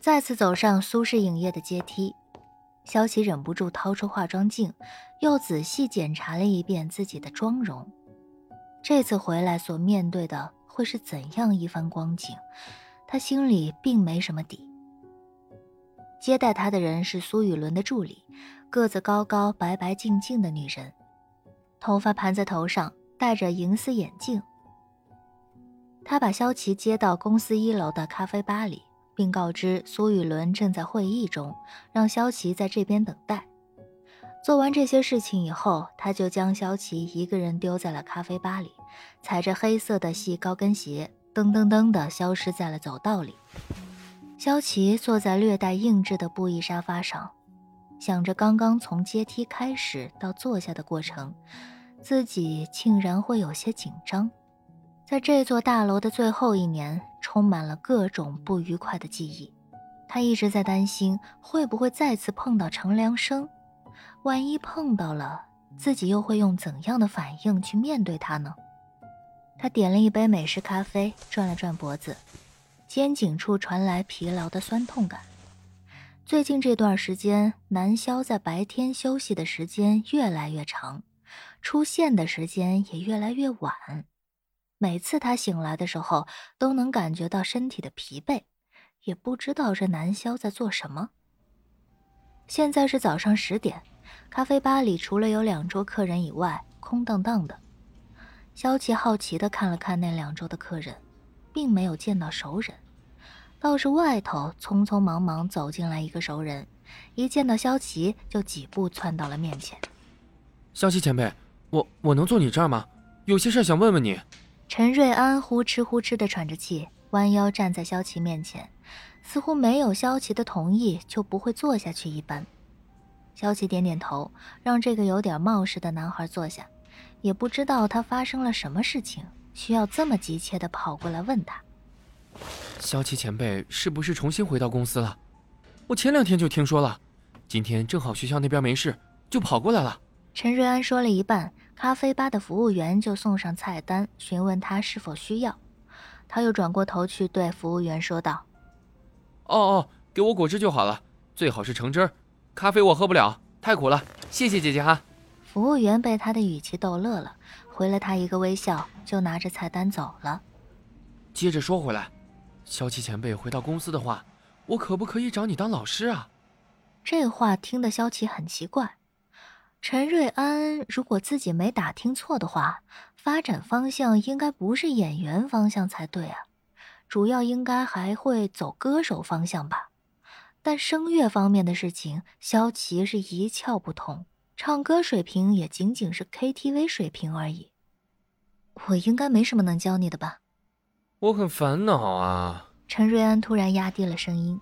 再次走上苏氏影业的阶梯，萧琪忍不住掏出化妆镜，又仔细检查了一遍自己的妆容。这次回来所面对的会是怎样一番光景？他心里并没什么底。接待他的人是苏雨伦的助理，个子高高、白白净净的女人，头发盘在头上，戴着银丝眼镜。他把萧琪接到公司一楼的咖啡吧里，并告知苏雨伦正在会议中，让萧琪在这边等待。做完这些事情以后，他就将萧琪一个人丢在了咖啡吧里，踩着黑色的细高跟鞋，噔噔噔地消失在了走道里。萧琪坐在略带硬质的布艺沙发上，想着刚刚从阶梯开始到坐下的过程，自己竟然会有些紧张。在这座大楼的最后一年，充满了各种不愉快的记忆，他一直在担心会不会再次碰到程良生。万一碰到了，自己又会用怎样的反应去面对他呢？他点了一杯美式咖啡，转了转脖子，肩颈处传来疲劳的酸痛感。最近这段时间，南萧在白天休息的时间越来越长，出现的时间也越来越晚。每次他醒来的时候，都能感觉到身体的疲惫，也不知道这南萧在做什么。现在是早上十点。咖啡吧里除了有两桌客人以外，空荡荡的。萧琪好奇地看了看那两桌的客人，并没有见到熟人，倒是外头匆匆忙忙走进来一个熟人，一见到萧琪就几步窜到了面前。萧琪前辈，我我能坐你这儿吗？有些事想问问你。陈瑞安呼哧呼哧地喘着气，弯腰站在萧琪面前，似乎没有萧琪的同意就不会坐下去一般。萧琪点点头，让这个有点冒失的男孩坐下，也不知道他发生了什么事情，需要这么急切地跑过来问他。萧琪前辈是不是重新回到公司了？我前两天就听说了，今天正好学校那边没事，就跑过来了。陈瑞安说了一半，咖啡吧的服务员就送上菜单，询问他是否需要。他又转过头去对服务员说道：“哦哦，给我果汁就好了，最好是橙汁。”咖啡我喝不了，太苦了，谢谢姐姐哈。服务员被他的语气逗乐了，回了他一个微笑，就拿着菜单走了。接着说回来，萧七前辈回到公司的话，我可不可以找你当老师啊？这话听得萧琪很奇怪。陈瑞安如果自己没打听错的话，发展方向应该不是演员方向才对啊，主要应该还会走歌手方向吧。但声乐方面的事情，萧琪是一窍不通，唱歌水平也仅仅是 KTV 水平而已。我应该没什么能教你的吧？我很烦恼啊。陈瑞安突然压低了声音。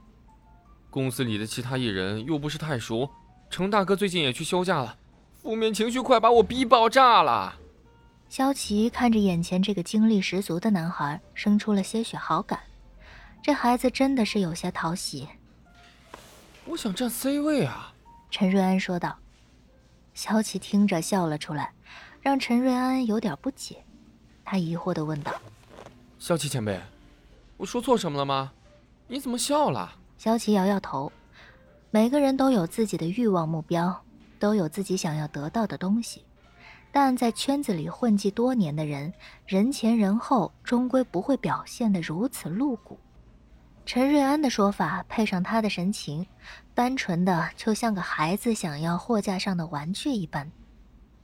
公司里的其他艺人又不是太熟，程大哥最近也去休假了，负面情绪快把我逼爆炸了。萧琪看着眼前这个精力十足的男孩，生出了些许好感。这孩子真的是有些讨喜。我想占 C 位啊，陈瑞安说道。萧琪听着笑了出来，让陈瑞安有点不解。他疑惑地问道：“萧琪前辈，我说错什么了吗？你怎么笑了？”萧琪摇摇头。每个人都有自己的欲望目标，都有自己想要得到的东西，但在圈子里混迹多年的人，人前人后终归不会表现得如此露骨。陈瑞安的说法配上他的神情，单纯的就像个孩子想要货架上的玩具一般。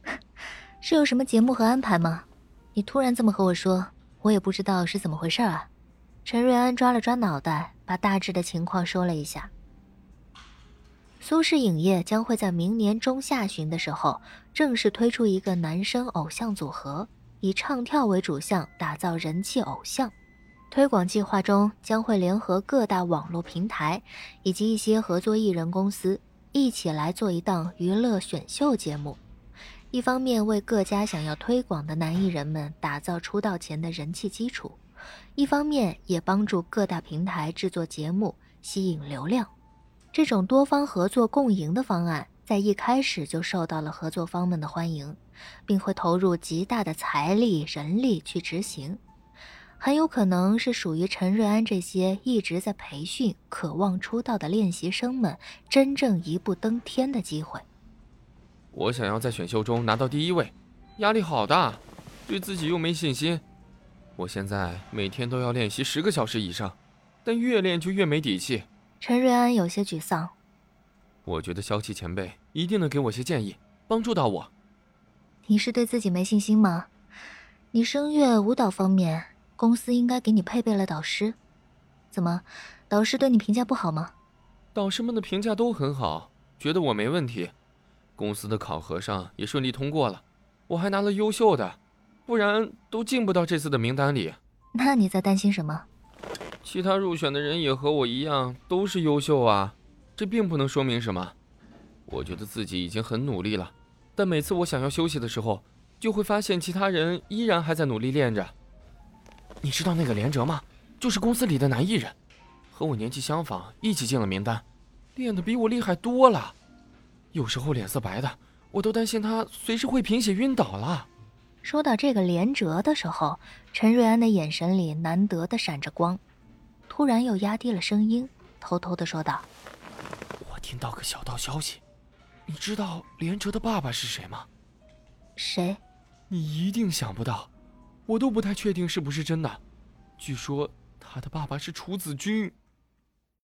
是有什么节目和安排吗？你突然这么和我说，我也不知道是怎么回事啊。陈瑞安抓了抓脑袋，把大致的情况说了一下。苏氏影业将会在明年中下旬的时候正式推出一个男生偶像组合，以唱跳为主项，打造人气偶像。推广计划中将会联合各大网络平台以及一些合作艺人公司，一起来做一档娱乐选秀节目。一方面为各家想要推广的男艺人们打造出道前的人气基础，一方面也帮助各大平台制作节目吸引流量。这种多方合作共赢的方案，在一开始就受到了合作方们的欢迎，并会投入极大的财力人力去执行。很有可能是属于陈瑞安这些一直在培训、渴望出道的练习生们真正一步登天的机会。我想要在选秀中拿到第一位，压力好大，对自己又没信心。我现在每天都要练习十个小时以上，但越练就越没底气。陈瑞安有些沮丧。我觉得萧琪前辈一定能给我些建议，帮助到我。你是对自己没信心吗？你声乐、舞蹈方面，公司应该给你配备了导师。怎么，导师对你评价不好吗？导师们的评价都很好，觉得我没问题。公司的考核上也顺利通过了，我还拿了优秀的。不然都进不到这次的名单里。那你在担心什么？其他入选的人也和我一样，都是优秀啊。这并不能说明什么。我觉得自己已经很努力了，但每次我想要休息的时候，就会发现其他人依然还在努力练着。你知道那个连哲吗？就是公司里的男艺人，和我年纪相仿，一起进了名单，练得比我厉害多了。有时候脸色白的，我都担心他随时会贫血晕倒了。说到这个连哲的时候，陈瑞安的眼神里难得的闪着光，突然又压低了声音，偷偷的说道：“我听到个小道消息，你知道连哲的爸爸是谁吗？谁？你一定想不到，我都不太确定是不是真的。据说他的爸爸是楚子君。”